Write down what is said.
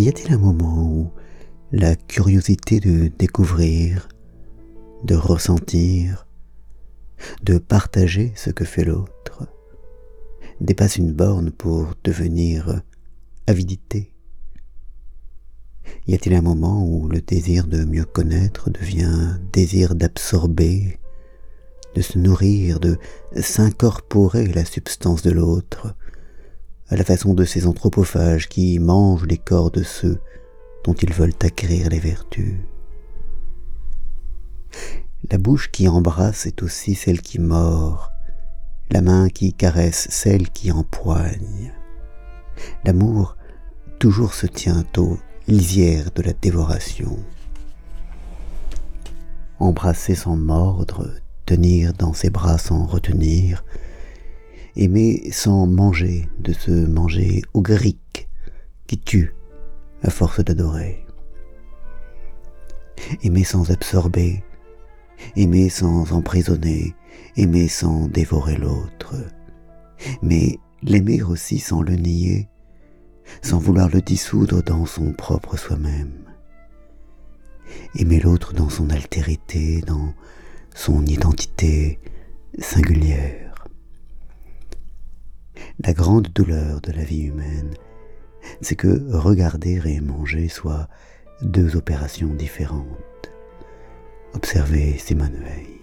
y a-t-il un moment où la curiosité de découvrir, de ressentir, de partager ce que fait l'autre, dépasse une borne pour devenir avidité? Y a-t-il un moment où le désir de mieux connaître devient désir d'absorber, de se nourrir, de s'incorporer la substance de l'autre, à la façon de ces anthropophages qui mangent les corps de ceux dont ils veulent acquérir les vertus. La bouche qui embrasse est aussi celle qui mord, la main qui caresse celle qui empoigne. L'amour toujours se tient aux lisières de la dévoration. Embrasser sans mordre, tenir dans ses bras sans retenir, aimer sans manger, de se manger au gric qui tue à force d'adorer. Aimer sans absorber, aimer sans emprisonner, aimer sans dévorer l'autre, mais l'aimer aussi sans le nier, sans vouloir le dissoudre dans son propre soi-même. Aimer l'autre dans son altérité, dans son identité singulière. La grande douleur de la vie humaine, c'est que regarder et manger soient deux opérations différentes. Observez Simone Veil.